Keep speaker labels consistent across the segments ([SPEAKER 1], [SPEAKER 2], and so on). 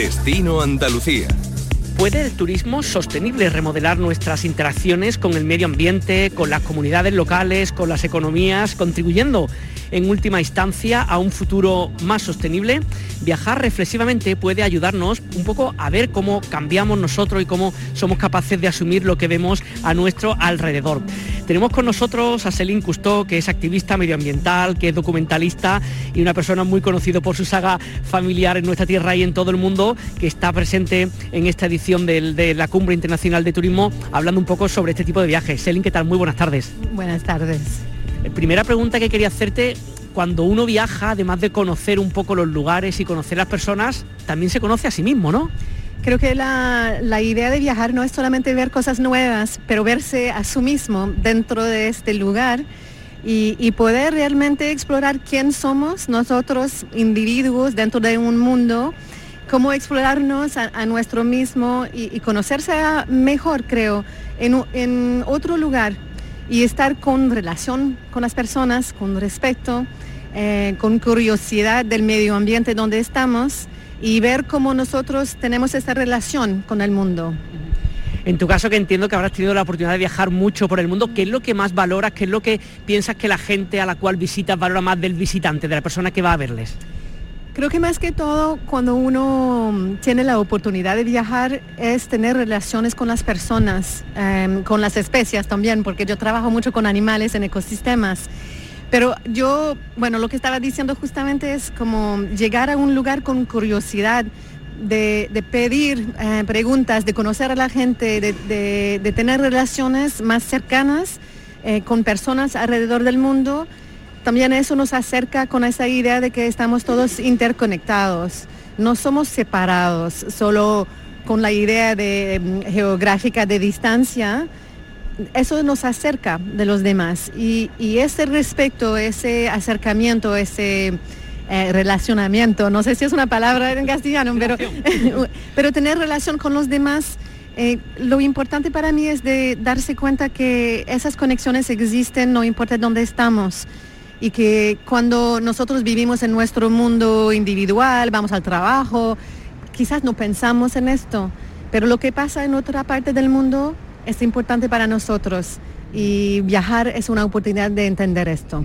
[SPEAKER 1] Destino Andalucía.
[SPEAKER 2] ¿Puede el turismo sostenible remodelar nuestras interacciones con el medio ambiente, con las comunidades locales, con las economías, contribuyendo en última instancia a un futuro más sostenible? Viajar reflexivamente puede ayudarnos un poco a ver cómo cambiamos nosotros y cómo somos capaces de asumir lo que vemos a nuestro alrededor. Tenemos con nosotros a Celine Cousteau, que es activista medioambiental, que es documentalista y una persona muy conocida por su saga familiar en nuestra tierra y en todo el mundo, que está presente en esta edición de la Cumbre Internacional de Turismo, hablando un poco sobre este tipo de viajes. Celine, ¿qué tal? Muy buenas tardes.
[SPEAKER 3] Buenas tardes.
[SPEAKER 2] Eh, primera pregunta que quería hacerte, cuando uno viaja, además de conocer un poco los lugares y conocer las personas, también se conoce a sí mismo, ¿no?
[SPEAKER 3] Creo que la, idea de viajar no es solamente ver cosas nuevas, pero verse a sí mismo dentro de este lugar y, poder realmente explorar quién somos nosotros, individuos, dentro de un mundo, cómo explorarnos a, nuestro mismo y, conocerse mejor, creo, en, otro lugar y estar con relación con las personas, con respeto, eh, con curiosidad del medio ambiente donde estamos y ver cómo nosotros tenemos esa relación con el mundo.
[SPEAKER 2] En tu caso, que entiendo que habrás tenido la oportunidad de viajar mucho por el mundo, ¿qué es lo que más valoras? ¿Qué es lo que piensas que la gente a la cual visitas valora más del visitante, de la persona que va a verles?
[SPEAKER 3] Creo que más que todo, cuando uno tiene la oportunidad de viajar, es tener relaciones con las personas, em, con las especies también, porque yo trabajo mucho con animales en ecosistemas pero yo, bueno, lo que estaba diciendo justamente es como llegar a un lugar con curiosidad, de, pedir eh, preguntas, de conocer a la gente, de, tener relaciones más cercanas eh, con personas alrededor del mundo. También eso nos acerca con esa idea de que estamos todos interconectados, no somos separados, solo con la idea de, mm, geográfica de distancia, eso nos acerca de los demás. Y, ese respeto, ese acercamiento, ese eh, relacionamiento, no sé si es una palabra en castellano, pero, pero tener relación con los demás, eh, lo importante para mí es de darse cuenta que esas conexiones existen no importa dónde estamos y que cuando nosotros vivimos en nuestro mundo individual, vamos al trabajo, quizás no pensamos en esto, pero lo que pasa en otra parte del mundo es importante para nosotros y viajar es una oportunidad de entender esto.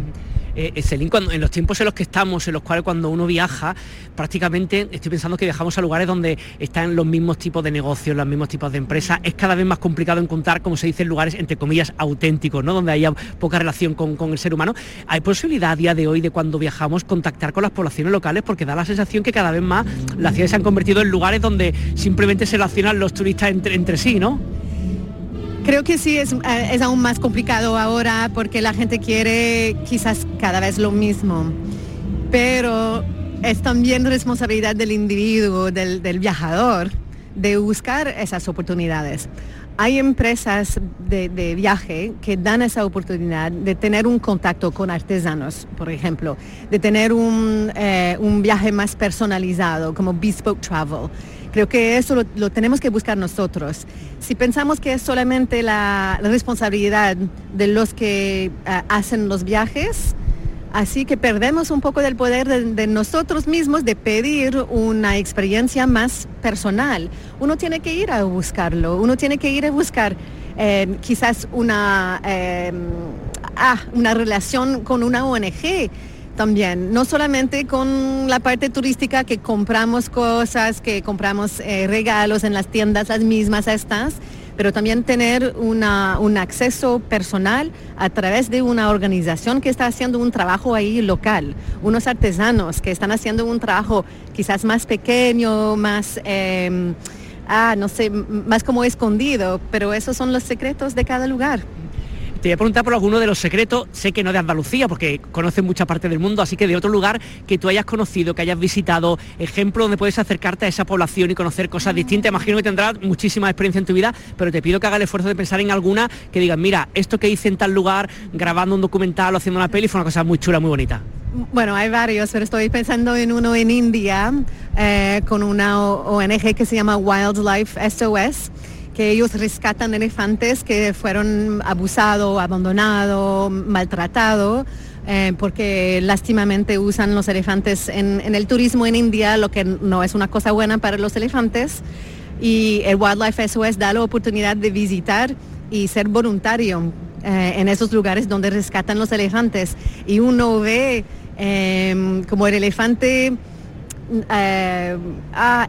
[SPEAKER 2] Eh, eh cuando, en los tiempos en los que estamos, en los cuales cuando uno viaja, prácticamente estoy pensando que viajamos a lugares donde están los mismos tipos de negocios, los mismos tipos de empresas. Es cada vez más complicado encontrar, como se dice, lugares entre comillas auténticos, ¿no? Donde haya poca relación con, el ser humano. ¿Hay posibilidad a día de hoy de cuando viajamos contactar con las poblaciones locales? Porque da la sensación que cada vez más las ciudades se han convertido en lugares donde simplemente se relacionan los turistas entre sí, ¿no?
[SPEAKER 3] Creo que sí, es, eh, es, aún más complicado ahora porque la gente quiere quizás cada vez lo mismo, pero es también responsabilidad del individuo, del, del viajador, de buscar esas oportunidades. Hay empresas de, de, viaje que dan esa oportunidad de tener un contacto con artesanos, por ejemplo, de tener un, eh, un viaje más personalizado como Bespoke Travel Creo que eso lo, tenemos que buscar nosotros. Si pensamos que es solamente la, responsabilidad de los que ah, hacen los viajes, así que perdemos un poco del poder de, nosotros mismos de pedir una experiencia más personal. Uno tiene que ir a buscarlo, uno tiene que ir a buscar eh, quizás una, eh, ah, una relación con una ONG también, no solamente con la parte turística que compramos cosas, que compramos eh, regalos en las tiendas, las mismas estas, pero también tener un acceso personal a través de una organización que está haciendo un trabajo ahí local, unos artesanos que están haciendo un trabajo quizás más pequeño, más... Em, ah, no sé, más como escondido, pero esos son los secretos de cada lugar.
[SPEAKER 2] Te voy a preguntar por alguno de los secretos, sé que no de Andalucía, porque conoces mucha parte del mundo, así que de otro lugar que tú hayas conocido, que hayas visitado, ejemplo donde puedes acercarte a esa población y conocer cosas distintas. Imagino que tendrás muchísima experiencia en tu vida, pero te pido que hagas el esfuerzo de pensar en alguna que digas, mira, esto que hice en tal lugar, grabando un documental o haciendo una peli, fue una cosa muy chula, muy bonita.
[SPEAKER 3] Bueno, hay varios, pero estoy pensando en uno en India eh, con una ONG que se llama Wildlife SOS que ellos rescatan elefantes que fueron abusados, abandonados, maltratados eh, porque lástimamente usan los elefantes en, el turismo en India, lo que no es una cosa buena para los elefantes. Y el Wildlife SOS da la oportunidad de visitar y ser voluntario eh, en esos lugares donde rescatan los elefantes. Y uno ve em, como el elefante eh,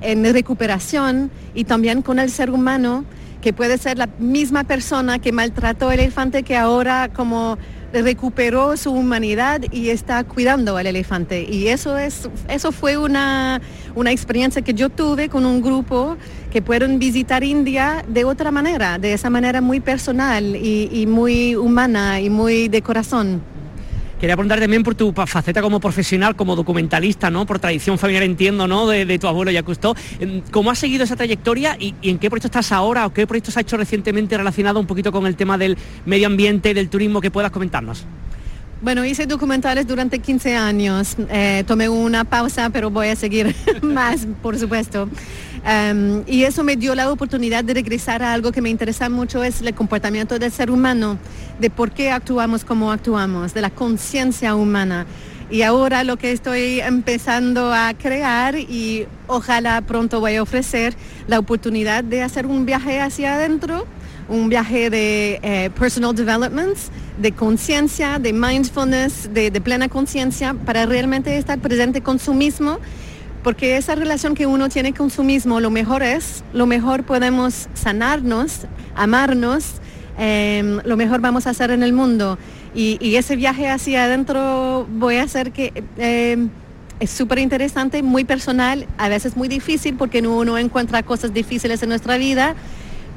[SPEAKER 3] en recuperación y también con el ser humano, que puede ser la misma persona que maltrató el elefante que ahora como recuperó su humanidad y está cuidando al elefante. Y eso, es, eso fue una, una experiencia que yo tuve con un grupo que pueden visitar India de otra manera, de esa manera muy personal y muy humana y muy de corazón.
[SPEAKER 2] Quería preguntar también por tu faceta como profesional, como documentalista, ¿no? Por tradición familiar entiendo, ¿no? De, tu abuelo Yacusto. ¿Cómo has seguido esa trayectoria y, en qué proyecto estás ahora o qué proyectos has hecho recientemente relacionado un poquito con el tema del medio ambiente, del turismo que puedas comentarnos?
[SPEAKER 3] Bueno, hice documentales durante 15 años. Eh, tomé una pausa, pero voy a seguir más, por supuesto. Em, y eso me dio la oportunidad de regresar a algo que me interesa mucho, es el comportamiento del ser humano, de por qué actuamos como actuamos, de la conciencia humana. Y ahora lo que estoy empezando a crear y ojalá pronto voy a ofrecer la oportunidad de hacer un viaje hacia adentro, un viaje de eh, personal development, de conciencia, de mindfulness, de, plena conciencia, para realmente estar presente con su mismo porque esa relación que uno tiene con su mismo, lo mejor es, lo mejor podemos sanarnos, amarnos, em, lo mejor vamos a hacer en el mundo. Y, ese viaje hacia adentro voy a hacer que... Em, es súper interesante, muy personal, a veces muy difícil porque uno encuentra cosas difíciles en nuestra vida,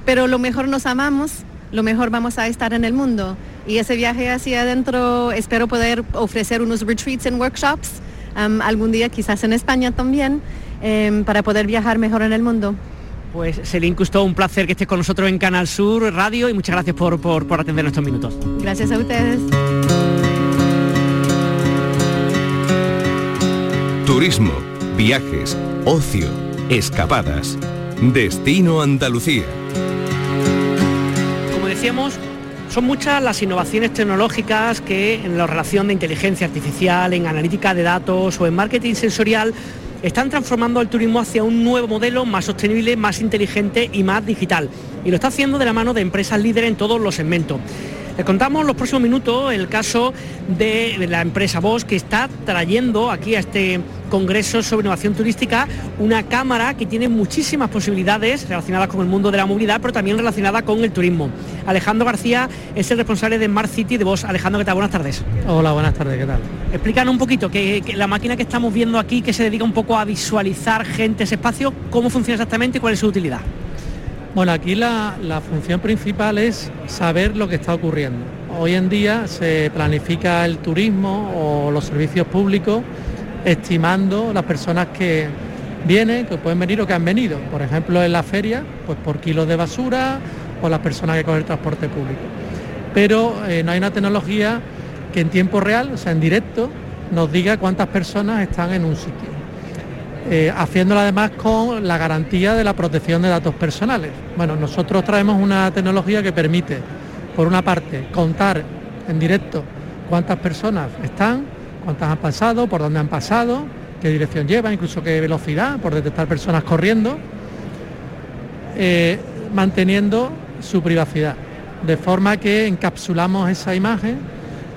[SPEAKER 3] pero lo mejor nos amamos, lo mejor vamos a estar en el mundo. Y ese viaje hacia adentro espero poder ofrecer unos retreats and workshops algún día, quizás en España también, em, para poder viajar mejor en el mundo.
[SPEAKER 2] Pues Celine Custó, un placer que estés con nosotros en Canal Sur Radio y muchas gracias por, por, por atender estos minutos.
[SPEAKER 3] Gracias a ustedes.
[SPEAKER 1] Turismo, viajes, ocio, escapadas. Destino Andalucía.
[SPEAKER 2] Decíamos, son muchas las innovaciones tecnológicas que en la relación de inteligencia artificial, en analítica de datos o en marketing sensorial están transformando el turismo hacia un nuevo modelo más sostenible, más inteligente y más digital. Y lo está haciendo de la mano de empresas líderes en todos los segmentos. Les contamos en los próximos minutos el caso de la empresa Bosch que está trayendo aquí a este Congreso sobre Innovación Turística una cámara que tiene muchísimas posibilidades relacionadas con el mundo de la movilidad, pero también relacionada con el turismo. Alejandro García es el responsable de Smart City de Bosch. Alejandro, ¿qué tal? Buenas tardes.
[SPEAKER 4] Hola, buenas tardes, ¿qué tal?
[SPEAKER 2] Explícanos un poquito, que, la máquina que estamos viendo aquí, que se dedica un poco a visualizar gente, ese espacio, ¿cómo funciona exactamente y cuál es su utilidad?
[SPEAKER 4] Bueno, aquí la, función principal es saber lo que está ocurriendo. Hoy en día se planifica el turismo o los servicios públicos estimando las personas que vienen, que pueden venir o que han venido. Por ejemplo, en la feria, pues por kilos de basura o las personas que cogen el transporte público. Pero eh, no hay una tecnología que en tiempo real, o sea, en directo, nos diga cuántas personas están en un sitio. Eh, haciéndolo además con la garantía de la protección de datos personales. Bueno, nosotros traemos una tecnología que permite, por una parte, contar en directo cuántas personas están, cuántas han pasado, por dónde han pasado, qué dirección lleva, incluso qué velocidad, por detectar personas corriendo, eh, manteniendo su privacidad. De forma que encapsulamos esa imagen,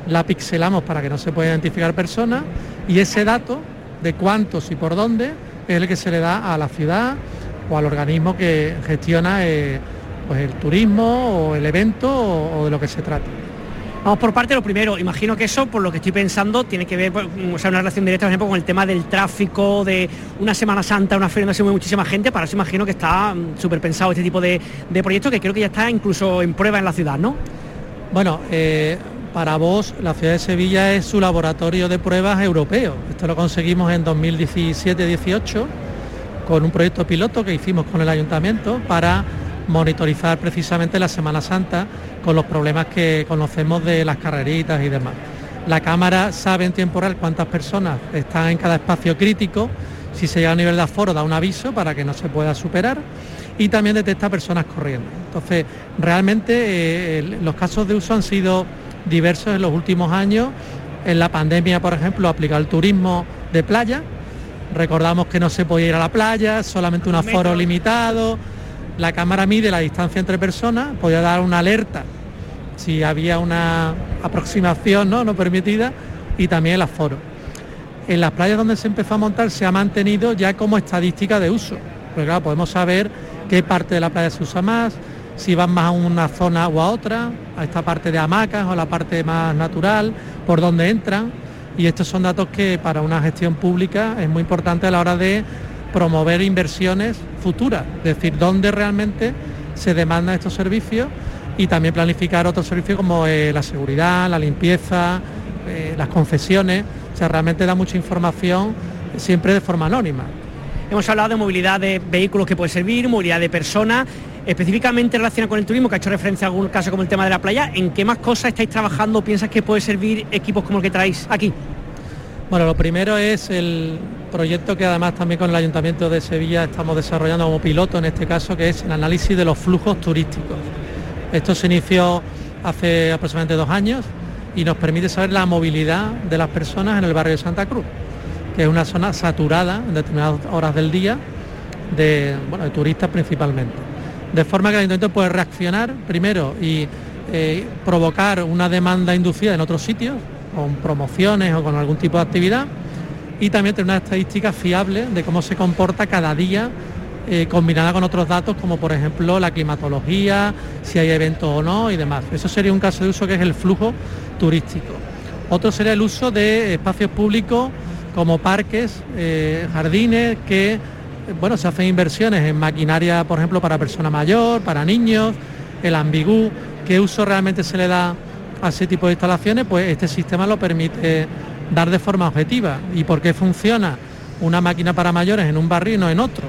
[SPEAKER 4] la pixelamos para que no se pueda identificar personas y ese dato de cuántos y por dónde es el que se le da a la ciudad o al organismo que gestiona eh, pues el turismo o el evento o, de lo que se trate.
[SPEAKER 2] Vamos por parte de lo primero. Imagino que eso, por lo que estoy pensando, tiene que ver, pues, o sea, una relación directa, por ejemplo, con el tema del tráfico, de una Semana Santa, una feria donde se mueve muchísima gente. Para eso imagino que está mm, súper pensado este tipo de, de proyectos que creo que ya está incluso en prueba en la ciudad, ¿no?
[SPEAKER 4] Bueno, eh, para vos la ciudad de Sevilla es su laboratorio de pruebas europeo. Esto lo conseguimos en 2017-18 con un proyecto piloto que hicimos con el ayuntamiento para monitorizar precisamente la Semana Santa con los problemas que conocemos de las carreritas y demás. La cámara sabe en tiempo real cuántas personas están en cada espacio crítico, si se llega a nivel de aforo da un aviso para que no se pueda superar y también detecta personas corriendo. Entonces, realmente eh, los casos de uso han sido diversos en los últimos años En la pandemia, por ejemplo, aplicar el turismo de playa. Recordamos que no se podía ir a la playa, solamente un aforo limitado. La cámara mide la distancia entre personas, podía dar una alerta si había una aproximación no, no permitida y también el aforo. En las playas donde se empezó a montar se ha mantenido ya como estadística de uso. Porque claro, podemos saber qué parte de la playa se usa más, si van más a una zona o a otra, a esta parte de hamacas o a la parte más natural, por dónde entran. Y estos son datos que para una gestión pública es muy importante a la hora de promover inversiones futuras, es decir, dónde realmente se demandan estos servicios y también planificar otros servicios como eh, la seguridad, la limpieza, eh, las concesiones. O sea, realmente da mucha información siempre de forma anónima.
[SPEAKER 2] Hemos hablado de movilidad de vehículos que puede servir, movilidad de personas, específicamente relacionada con el turismo, que ha hecho referencia a algún caso como el tema de la playa. ¿En qué más cosas estáis trabajando? ¿Piensas que puede servir equipos como el que traéis aquí?
[SPEAKER 4] Bueno, lo primero es el proyecto que además también con el Ayuntamiento de Sevilla estamos desarrollando como piloto en este caso, que es el análisis de los flujos turísticos. Esto se inició hace aproximadamente dos años y nos permite saber la movilidad de las personas en el barrio de Santa Cruz, que es una zona saturada en determinadas horas del día de turistas principalmente. De forma que el ayuntamiento puede reaccionar primero y eh, provocar una demanda inducida en otros sitios, con promociones o con algún tipo de actividad, y también tener una estadística fiable de cómo se comporta cada día eh, combinada con otros datos como por ejemplo la climatología, si hay eventos o no y demás. Eso sería un caso de uso que es el flujo turístico. Otro sería el uso de espacios públicos como parques, eh, jardines, que bueno, se hacen inversiones en maquinaria, por ejemplo, para persona mayor, para niños, el ambigú, qué uso realmente se le da a ese tipo de instalaciones, pues este sistema lo permite dar de forma objetiva. ¿Y por qué funciona una máquina para mayores en un barrio y no en otro?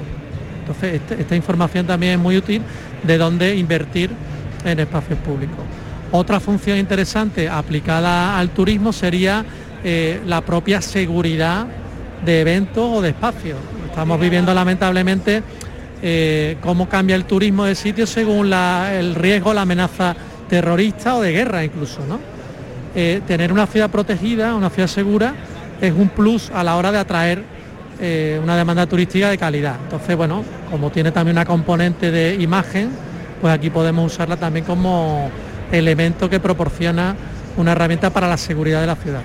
[SPEAKER 4] Entonces, este, esta información también es muy útil de dónde invertir en espacios públicos. Otra función interesante aplicada al turismo sería eh, la propia seguridad de eventos o de espacios. Estamos viviendo lamentablemente eh, cómo cambia el turismo de sitio según el riesgo, la amenaza terrorista o de guerra incluso. Eh, tener una ciudad protegida, una ciudad segura, es un plus a la hora de atraer eh, una demanda turística de calidad. Entonces, bueno, como tiene también una componente de imagen, pues aquí podemos usarla también como elemento que proporciona una herramienta para la seguridad de la ciudad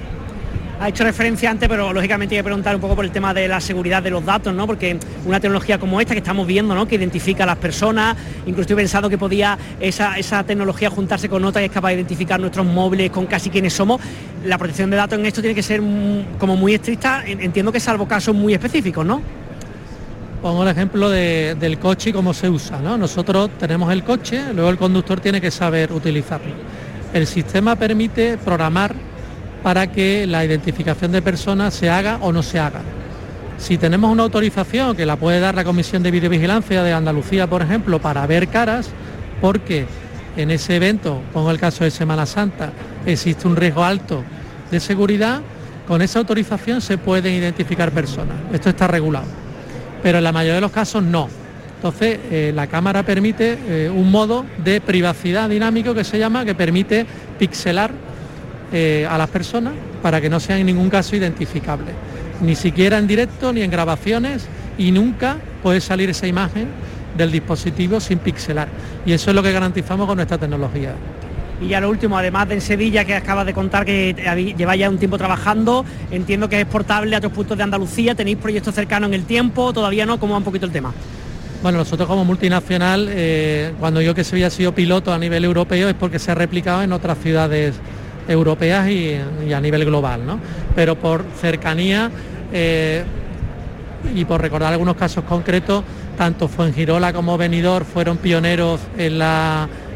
[SPEAKER 2] ha hecho referencia antes, pero lógicamente hay que preguntar un poco por el tema de la seguridad de los datos, ¿no? Porque una tecnología como esta que estamos viendo, ¿no? Que identifica a las personas, incluso he pensado que podía esa, esa tecnología juntarse con otra que es capaz de identificar nuestros móviles con casi quienes somos. La protección de datos en esto tiene que ser como muy estricta, entiendo que salvo casos muy específicos, ¿no?
[SPEAKER 4] Pongo el ejemplo del coche y cómo se usa. ¿no? Nosotros tenemos el coche, luego el conductor tiene que saber utilizarlo. El sistema permite programar para que la identificación de personas se haga o no se haga. Si tenemos una autorización que la puede dar la Comisión de Videovigilancia de Andalucía, por ejemplo, para ver caras, porque en ese evento, pongo el caso de Semana Santa, existe un riesgo alto de seguridad, con esa autorización se pueden identificar personas. Esto está regulado. Pero en la mayoría de los casos no. Entonces, eh, la cámara permite eh, un modo de privacidad dinámico que se llama, que permite pixelar eh, a las personas para que no sean en ningún caso identificables, ni siquiera en directo ni en grabaciones y nunca puede salir esa imagen del dispositivo sin pixelar. Y eso es lo que garantizamos con nuestra tecnología.
[SPEAKER 2] Y ya lo último, además de en Sevilla, que acabas de contar que lleva ya un tiempo trabajando, entiendo que es exportable a otros puntos de Andalucía, tenéis proyectos cercanos en el tiempo, todavía no, ¿cómo va un poquito el tema?
[SPEAKER 4] Bueno, nosotros como multinacional, eh, cuando yo que Sevilla ha sido piloto a nivel europeo es porque se ha replicado en otras ciudades europeas y, a nivel global, ¿no? Pero por cercanía eh, y por recordar algunos casos concretos, tanto Fuengirola como Benidorm fueron pioneros en, el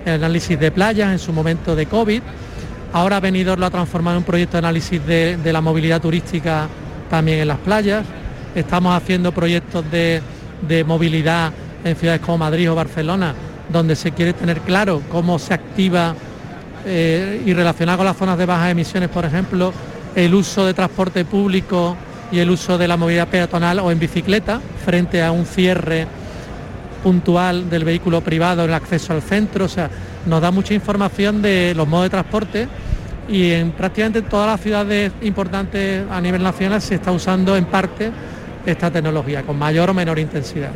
[SPEAKER 4] análisis de playas en su momento de COVID. Ahora Benidorm lo ha transformado en un proyecto de análisis de, la movilidad turística también en las playas. Estamos haciendo proyectos de movilidad en ciudades como Madrid o Barcelona, donde se quiere tener claro cómo se activa eh, y relacionado con las zonas de bajas emisiones, por ejemplo, el uso de transporte público y el uso de la movilidad peatonal o en bicicleta frente a un cierre puntual del vehículo privado, el acceso al centro, o sea, nos da mucha información de los modos de transporte y en prácticamente todas las ciudades importantes a nivel nacional se está usando en parte esta tecnología, con mayor o menor intensidad.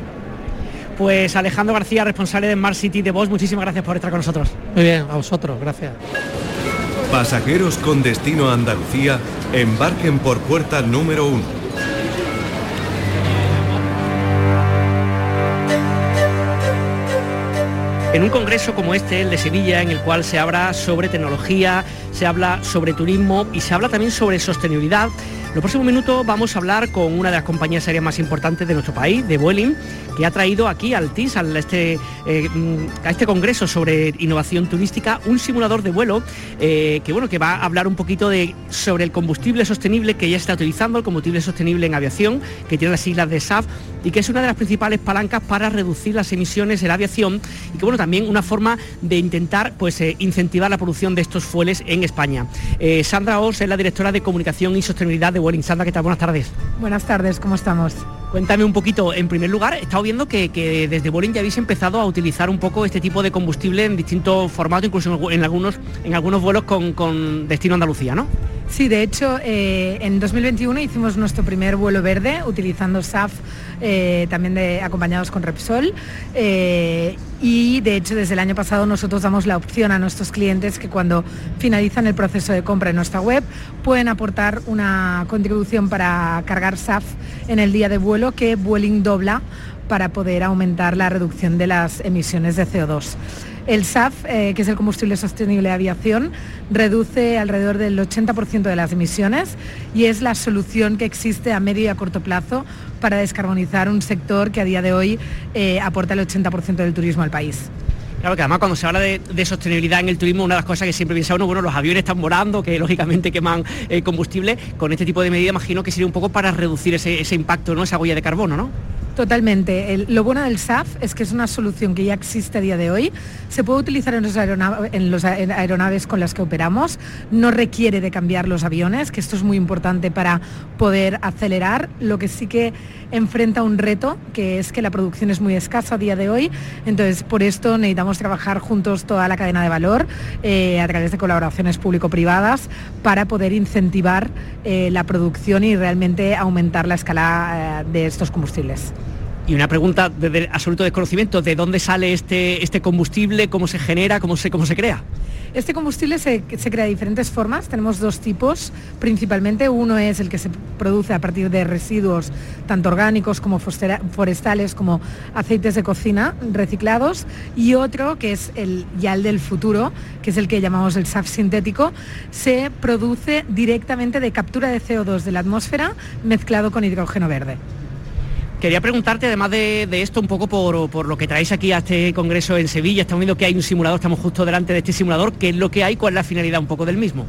[SPEAKER 2] Pues Alejandro García, responsable de Smart City de Vox, muchísimas gracias por estar con nosotros.
[SPEAKER 4] Muy bien, a vosotros, gracias.
[SPEAKER 1] Pasajeros con destino a Andalucía, embarquen por puerta número 1.
[SPEAKER 2] En un congreso como este, el de Sevilla, en el cual se habla sobre tecnología, se habla sobre turismo y se habla también sobre sostenibilidad, en los próximos minutos vamos a hablar con una de las compañías aéreas más importantes de nuestro país, de Vueling, que ha traído aquí al TIS, este, eh, a este, congreso sobre innovación turística, un simulador de vuelo eh, que, bueno, que va a hablar un poquito de, sobre el combustible sostenible que ya está utilizando, el combustible sostenible en aviación, que tiene las siglas de SAF y que es una de las principales palancas para reducir las emisiones en la aviación y que bueno, también una forma de intentar pues, eh, incentivar la producción de estos fueles en España. Sandra Os es la directora de comunicación y sostenibilidad de Vueling. ¿Qué tal? Buenas tardes.
[SPEAKER 5] Buenas tardes, ¿cómo estamos?
[SPEAKER 2] Cuéntame un poquito, en primer lugar, he estado viendo que, desde Vueling ya habéis empezado a utilizar un poco este tipo de combustible en distintos formatos, incluso en algunos, en algunos vuelos con, con destino Andalucía, ¿no?
[SPEAKER 5] Sí, de hecho, eh, en 2021 hicimos nuestro primer vuelo verde utilizando SAF, eh, también acompañados con Repsol. Eh, y de hecho, desde el año pasado nosotros damos la opción a nuestros clientes que cuando finalizan el proceso de compra en nuestra web pueden aportar una contribución para cargar SAF en el día de vuelo que Vueling dobla para poder aumentar la reducción de las emisiones de CO2. El SAF, eh, que es el combustible sostenible de aviación, reduce alrededor del 80% de las emisiones y es la solución que existe a medio y a corto plazo para descarbonizar un sector que a día de hoy eh, aporta el 80% del turismo al país.
[SPEAKER 2] Claro que además cuando se habla de, sostenibilidad en el turismo, una de las cosas que siempre piensa uno, bueno, los aviones están volando, que lógicamente queman eh, combustible, con este tipo de medidas imagino que sería un poco para reducir ese, ese impacto, ¿no? esa huella de carbono, ¿no?
[SPEAKER 5] Totalmente. lo bueno del SAF es que es una solución que ya existe a día de hoy. Se puede utilizar en los, aeronaves con las que operamos. No requiere de cambiar los aviones, que esto es muy importante para poder acelerar. Lo que sí que enfrenta un reto, que es que la producción es muy escasa a día de hoy. Entonces, por esto necesitamos trabajar juntos toda la cadena de valor eh, a través de colaboraciones público-privadas para poder incentivar eh, la producción y realmente aumentar la escala eh, de estos combustibles.
[SPEAKER 2] Y una pregunta de absoluto desconocimiento, ¿de dónde sale este, este combustible? ¿Cómo se genera? ¿Cómo se, cómo se crea?
[SPEAKER 5] Este combustible se, crea de diferentes formas. Tenemos dos tipos principalmente. Uno es el que se produce a partir de residuos tanto orgánicos como forestales como aceites de cocina reciclados. Y otro que es el YAL del futuro, que es el que llamamos el SAF sintético, se produce directamente de captura de CO2 de la atmósfera mezclado con hidrógeno verde.
[SPEAKER 2] Quería preguntarte, además de, esto, un poco por, lo que traéis aquí a este congreso en Sevilla. Estamos viendo que hay un simulador, estamos justo delante de este simulador. ¿Qué es lo que hay? ¿Cuál es la finalidad un poco del mismo?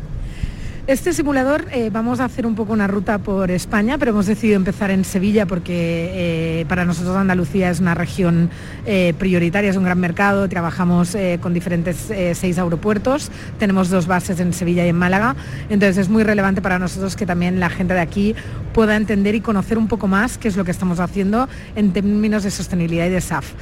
[SPEAKER 5] Este simulador eh, vamos a hacer un poco una ruta por España, pero hemos decidido empezar en Sevilla porque eh, para nosotros Andalucía es una región eh, prioritaria, es un gran mercado, trabajamos con diferentes seis aeropuertos, tenemos dos bases en Sevilla y en Málaga, entonces es muy relevante para nosotros que también la gente de aquí pueda entender y conocer un poco más qué es lo que estamos haciendo en términos de sostenibilidad y de SAF.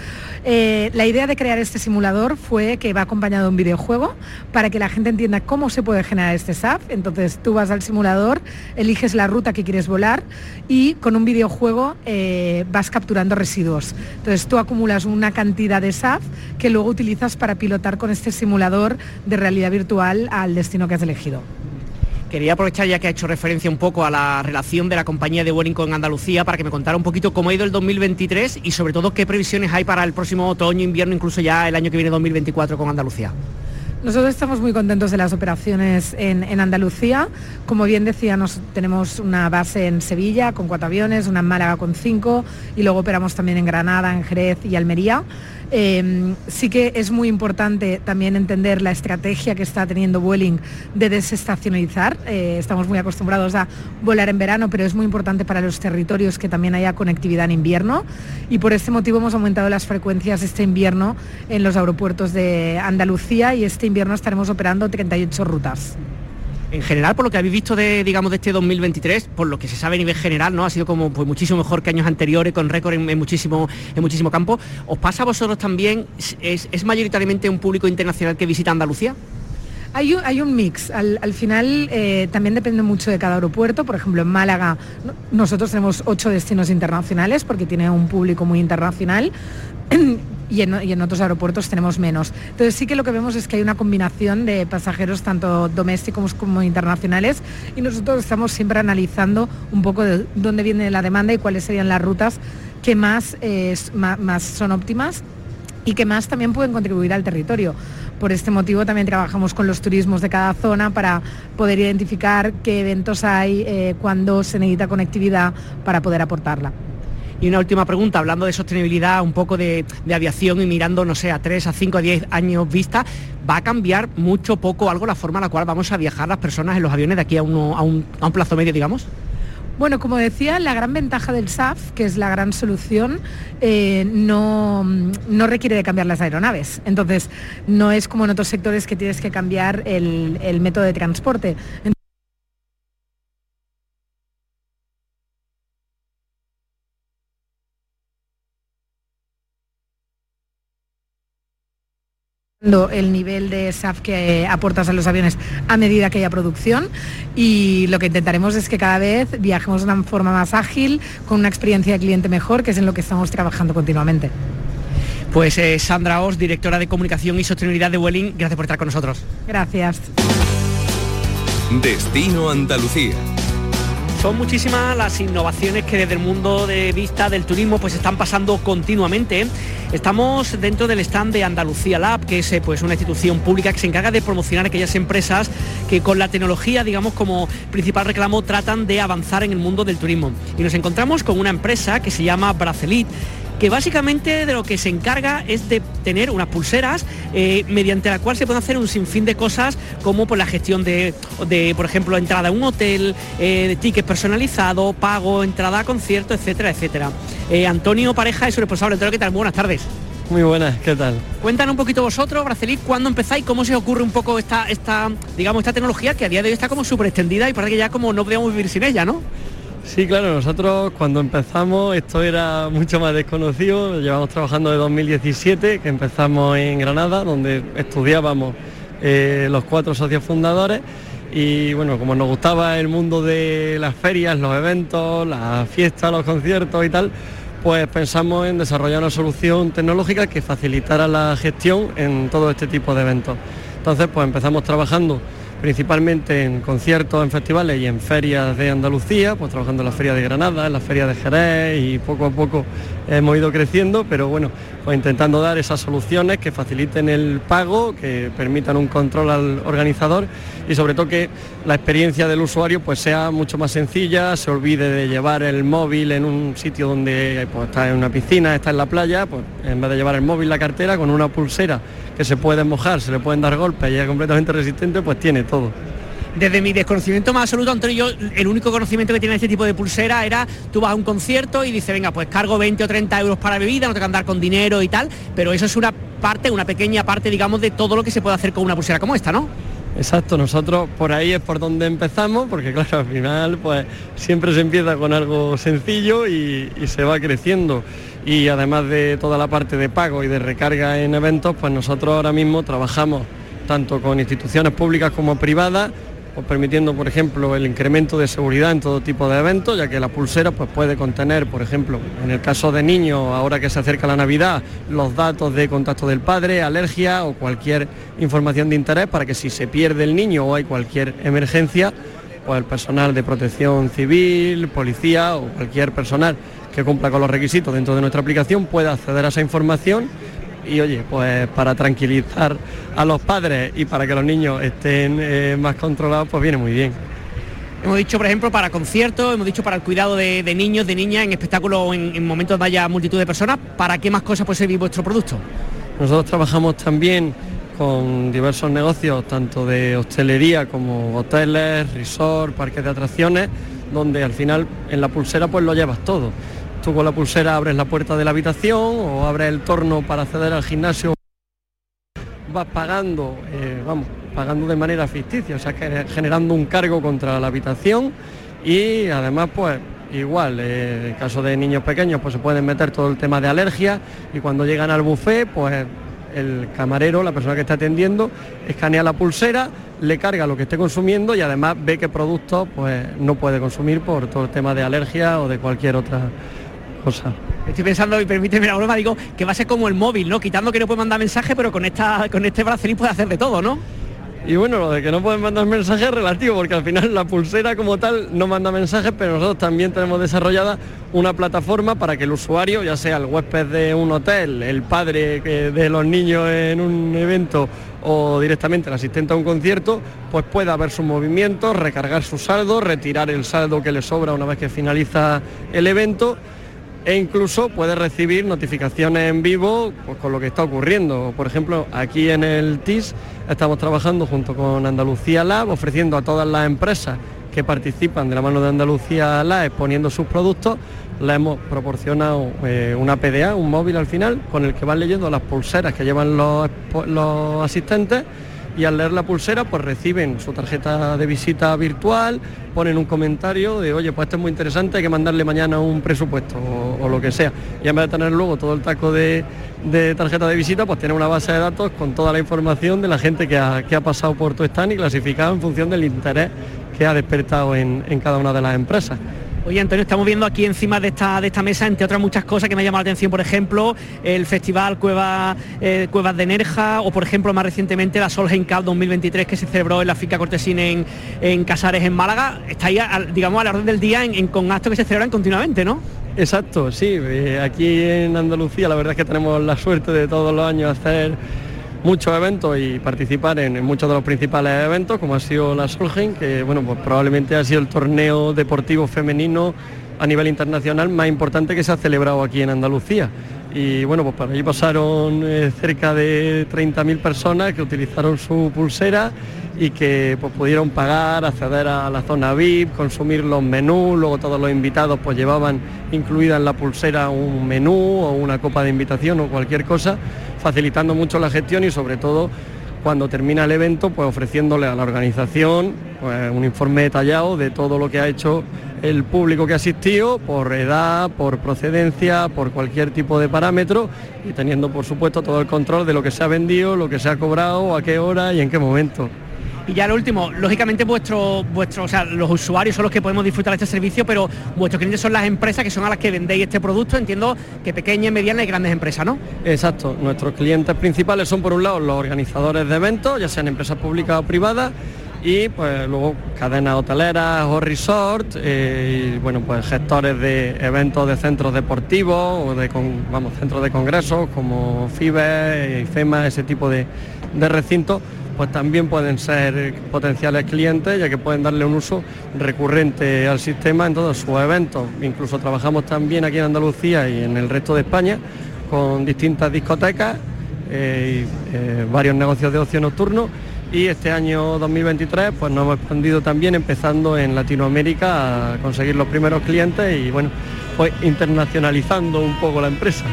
[SPEAKER 5] la idea de crear este simulador fue que va acompañado de un videojuego para que la gente entienda cómo se puede generar este SAF. Entonces tú vas al simulador, eliges la ruta que quieres volar y con un videojuego eh, vas capturando residuos. Entonces tú acumulas una cantidad de SAF que luego utilizas para pilotar con este simulador de realidad virtual al destino que has elegido.
[SPEAKER 2] Quería aprovechar ya que ha hecho referencia un poco a la relación de la compañía de Vueling con Andalucía para que me contara un poquito cómo ha ido el 2023 y sobre todo qué previsiones hay para el próximo otoño, invierno, incluso ya el año que viene 2024 con Andalucía.
[SPEAKER 5] Nosotros estamos muy contentos de las operaciones en, Andalucía. Como bien decía, tenemos una base en Sevilla con cuatro aviones, una en Málaga con cinco y luego operamos también en Granada, en Jerez y Almería. Em, sí que es muy importante también entender la estrategia que está teniendo Vueling de desestacionalizar. Eh, estamos muy acostumbrados a volar en verano, pero es muy importante para los territorios que también haya conectividad en invierno y por este motivo hemos aumentado las frecuencias este invierno en los aeropuertos de Andalucía y este invierno estaremos operando 38 rutas
[SPEAKER 2] en general, por lo que habéis visto de, digamos, de este 2023, por lo que se sabe a nivel general, ¿no? Ha sido como pues, muchísimo mejor que años anteriores, con récord en, muchísimo, en muchísimo campo. ¿Os pasa a vosotros también, es, es mayoritariamente un público internacional que visita Andalucía?
[SPEAKER 5] Hay un, hay un mix. Al, final eh, también depende mucho de cada aeropuerto. Por ejemplo, en Málaga nosotros tenemos ocho destinos internacionales porque tiene un público muy internacional. y en, otros aeropuertos tenemos menos. Entonces sí que lo que vemos es que hay una combinación de pasajeros tanto domésticos como internacionales y nosotros estamos siempre analizando un poco de dónde viene la demanda y cuáles serían las rutas que más, más, son óptimas y que más también pueden contribuir al territorio. Por este motivo también trabajamos con los turismos de cada zona para poder identificar qué eventos hay, eh, cuándo se necesita conectividad para poder aportarla.
[SPEAKER 2] Y una última pregunta, hablando de sostenibilidad, un poco de, aviación y mirando, no sé, a 3, a 5, a 10 años vista, ¿va a cambiar mucho, poco, algo la forma en la cual vamos a viajar las personas en los aviones de aquí a, uno, a, un, plazo medio, digamos?
[SPEAKER 5] Bueno, como decía, la gran ventaja del SAF, que es la gran solución, eh, no, no, requiere de cambiar las aeronaves. Entonces, no es como en otros sectores que tienes que cambiar el, el método de transporte. El nivel de SAF que aportas a los aviones a medida que haya producción y lo que intentaremos es que cada vez viajemos de una forma más ágil, con una experiencia de cliente mejor, que es en lo que estamos trabajando continuamente.
[SPEAKER 2] Pues eh, Sandra Os, directora de Comunicación y Sostenibilidad de Welling, gracias por estar con nosotros.
[SPEAKER 5] Gracias.
[SPEAKER 1] Destino Andalucía.
[SPEAKER 2] Son muchísimas las innovaciones que desde el mundo de vista del turismo pues están pasando continuamente. Estamos dentro del stand de Andalucía Lab, que es eh, pues una institución pública que se encarga de promocionar aquellas empresas que con la tecnología, digamos, como principal reclamo tratan de avanzar en el mundo del turismo. Y nos encontramos con una empresa que se llama Bracelit que básicamente de lo que se encarga es de tener unas pulseras eh, mediante la cual se puede hacer un sinfín de cosas como por pues, la gestión de, por ejemplo, entrada a un hotel, eh, de tickets personalizados, pago, entrada a conciertos, etcétera, etcétera. Eh, Antonio Pareja es su responsable. ¿qué tal? Buenas tardes.
[SPEAKER 6] Muy buenas, ¿qué tal?
[SPEAKER 2] Cuéntanos un poquito vosotros, Bracelit, ¿cuándo empezáis? ¿Cómo se os ocurre un poco esta, esta, digamos, esta tecnología que a día de hoy está como súper extendida y parece que ya como no podíamos vivir sin ella, ¿no?
[SPEAKER 6] Sí, claro, nosotros cuando empezamos esto era mucho más desconocido, llevamos trabajando de 2017, que empezamos en Granada, donde estudiábamos eh, los cuatro socios fundadores y bueno, como nos gustaba el mundo de las ferias, los eventos, las fiestas, los conciertos y tal, pues pensamos en desarrollar una solución tecnológica que facilitara la gestión en todo este tipo de eventos. Entonces, pues empezamos trabajando principalmente en conciertos, en festivales y en ferias de Andalucía, pues trabajando en la Feria de Granada, en la Feria de Jerez y poco a poco hemos ido creciendo, pero bueno, pues intentando dar esas soluciones que faciliten el pago, que permitan un control al organizador y sobre todo que la experiencia del usuario pues sea mucho más sencilla, se olvide de llevar el móvil en un sitio donde pues, está en una piscina, está en la playa, pues en vez de llevar el móvil la cartera con una pulsera que se puede mojar, se le pueden dar golpes y es completamente resistente, pues tiene todo.
[SPEAKER 2] Desde mi desconocimiento más absoluto, Antonio, yo el único conocimiento que tiene este tipo de pulsera era tú vas a un concierto y dices, venga, pues cargo 20 o 30 euros para bebida, no te que andar con dinero y tal, pero eso es una parte, una pequeña parte, digamos, de todo lo que se puede hacer con una pulsera como esta, ¿no?
[SPEAKER 6] Exacto, nosotros por ahí es por donde empezamos, porque claro, al final pues siempre se empieza con algo sencillo y, se va creciendo. Y además de toda la parte de pago y de recarga en eventos, pues nosotros ahora mismo trabajamos tanto con instituciones públicas como privadas pues permitiendo, por ejemplo, el incremento de seguridad en todo tipo de eventos, ya que la pulsera pues, puede contener, por ejemplo, en el caso de niños, ahora que se acerca la Navidad, los datos de contacto del padre, alergia o cualquier información de interés para que si se pierde el niño o hay cualquier emergencia, pues el personal de protección civil, policía o cualquier personal que cumpla con los requisitos dentro de nuestra aplicación pueda acceder a esa información y oye, pues para tranquilizar a los padres y para que los niños estén eh, más controlados, pues viene muy bien.
[SPEAKER 2] Hemos dicho, por ejemplo, para conciertos, hemos dicho para el cuidado de, niños, de niñas, en espectáculos, en, en, momentos donde haya multitud de personas. ¿Para qué más cosas puede servir vuestro producto?
[SPEAKER 6] Nosotros trabajamos también con diversos negocios, tanto de hostelería como hoteles, resort, parques de atracciones, donde al final en la pulsera pues lo llevas todo tú con la pulsera abres la puerta de la habitación o abres el torno para acceder al gimnasio, vas pagando, eh, vamos, pagando de manera ficticia, o sea, generando un cargo contra la habitación y además pues igual, eh, en caso de niños pequeños pues se pueden meter todo el tema de alergia y cuando llegan al buffet pues el camarero, la persona que está atendiendo, escanea la pulsera, le carga lo que esté consumiendo y además ve qué productos pues, no puede consumir por todo el tema de alergia o de cualquier otra
[SPEAKER 2] Estoy pensando, y permíteme la broma, digo, que va a ser como el móvil, ¿no? Quitando que no puede mandar mensaje, pero con esta con este bracelín puede hacer de todo, ¿no?
[SPEAKER 6] Y bueno, lo de que no pueden mandar mensajes es relativo, porque al final la pulsera como tal no manda mensajes, pero nosotros también tenemos desarrollada una plataforma para que el usuario, ya sea el huésped de un hotel, el padre de los niños en un evento o directamente el asistente a un concierto, pues pueda ver sus movimientos, recargar su saldo, retirar el saldo que le sobra una vez que finaliza el evento e incluso puede recibir notificaciones en vivo pues, con lo que está ocurriendo. Por ejemplo, aquí en el TIS estamos trabajando junto con Andalucía Lab, ofreciendo a todas las empresas que participan de la mano de Andalucía Lab exponiendo sus productos, le hemos proporcionado eh, una PDA, un móvil al final, con el que van leyendo las pulseras que llevan los, los asistentes y al leer la pulsera pues reciben su tarjeta de visita virtual, ponen un comentario de oye pues esto es muy interesante, hay que mandarle mañana un presupuesto o, lo que sea. Y en vez de tener luego todo el taco de, tarjeta de visita, pues tiene una base de datos con toda la información de la gente que ha, pasado por tu stand y clasificado en función del interés que ha despertado en cada una de las empresas.
[SPEAKER 2] Oye, Antonio, estamos viendo aquí encima de esta, de esta mesa, entre otras muchas cosas que me llaman la atención, por ejemplo, el Festival Cueva, eh, Cuevas de Nerja o, por ejemplo, más recientemente la Solheim Cup 2023 que se celebró en la finca Cortesín en, Casares, en Málaga. Está ahí, digamos, a la orden del día en, con actos que se celebran continuamente, ¿no?
[SPEAKER 6] Exacto, sí. Eh, aquí en Andalucía la verdad es que tenemos la suerte de todos los años hacer muchos eventos y participar en, muchos de los principales eventos, como ha sido la Solheim, que bueno, pues probablemente ha sido el torneo deportivo femenino a nivel internacional más importante que se ha celebrado aquí en Andalucía. Y bueno, pues para allí pasaron eh, cerca de 30.000 personas que utilizaron su pulsera y que pues, pudieron pagar, acceder a la zona VIP, consumir los menús, luego todos los invitados pues llevaban incluida en la pulsera un menú o una copa de invitación o cualquier cosa facilitando mucho la gestión y sobre todo cuando termina el evento, pues ofreciéndole a la organización pues, un informe detallado de todo lo que ha hecho el público que ha asistido, por edad, por procedencia, por cualquier tipo de parámetro y teniendo por supuesto todo el control de lo que se ha vendido, lo que se ha cobrado, a qué hora y en qué momento.
[SPEAKER 2] Y ya lo último, lógicamente vuestro, o sea, los usuarios son los que podemos disfrutar de este servicio, pero vuestros clientes son las empresas que son a las que vendéis este producto, entiendo que pequeñas, medianas y grandes empresas, ¿no?
[SPEAKER 6] Exacto, nuestros clientes principales son por un lado los organizadores de eventos, ya sean empresas públicas o privadas, y pues luego cadenas hoteleras o resort eh, y bueno pues gestores de eventos de centros deportivos o de vamos centros de congresos como FIBE, IFEMA, ese tipo de, de recintos pues también pueden ser potenciales clientes ya que pueden darle un uso recurrente al sistema en todos sus eventos. Incluso trabajamos también aquí en Andalucía y en el resto de España con distintas discotecas eh, eh, varios negocios de ocio nocturno y este año 2023 pues nos hemos expandido también empezando en Latinoamérica a conseguir los primeros clientes y bueno pues internacionalizando un poco la empresa.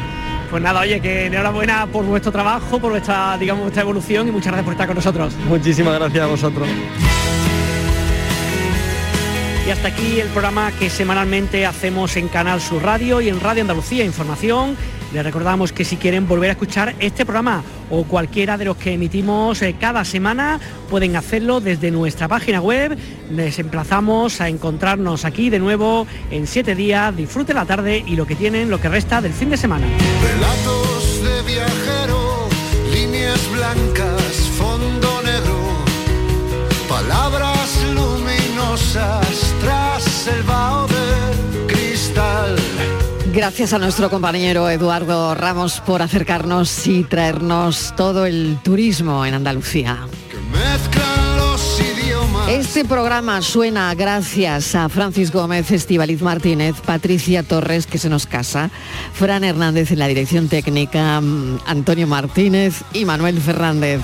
[SPEAKER 2] Pues nada, oye, que enhorabuena por vuestro trabajo, por vuestra, digamos, vuestra evolución y muchas gracias por estar con nosotros.
[SPEAKER 6] Muchísimas gracias a vosotros.
[SPEAKER 2] Y hasta aquí el programa que semanalmente hacemos en Canal Sur Radio y en Radio Andalucía Información. Les recordamos que si quieren volver a escuchar este programa o cualquiera de los que emitimos eh, cada semana, pueden hacerlo desde nuestra página web. Les emplazamos a encontrarnos aquí de nuevo en siete días. Disfruten la tarde y lo que tienen, lo que resta del fin de semana.
[SPEAKER 7] Relatos de viajero, líneas blancas, fondo negro, palabras luminosas tras el vaho.
[SPEAKER 8] Gracias a nuestro compañero Eduardo Ramos por acercarnos y traernos todo el turismo en Andalucía. Este programa suena gracias a Francis Gómez, Estibaliz Martínez, Patricia Torres, que se nos casa, Fran Hernández en la dirección técnica, mm, Antonio Martínez y Manuel Fernández.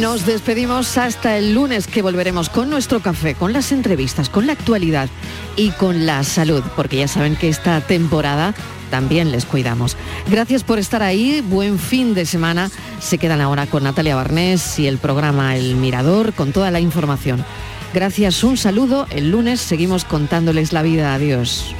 [SPEAKER 8] Nos despedimos hasta el lunes que volveremos con nuestro café, con las entrevistas, con la actualidad y con la salud, porque ya saben que esta temporada también les cuidamos. Gracias por estar ahí, buen fin de semana. Se quedan ahora con Natalia Barnés y el programa El Mirador con toda la información. Gracias, un saludo. El lunes seguimos contándoles la vida. Adiós.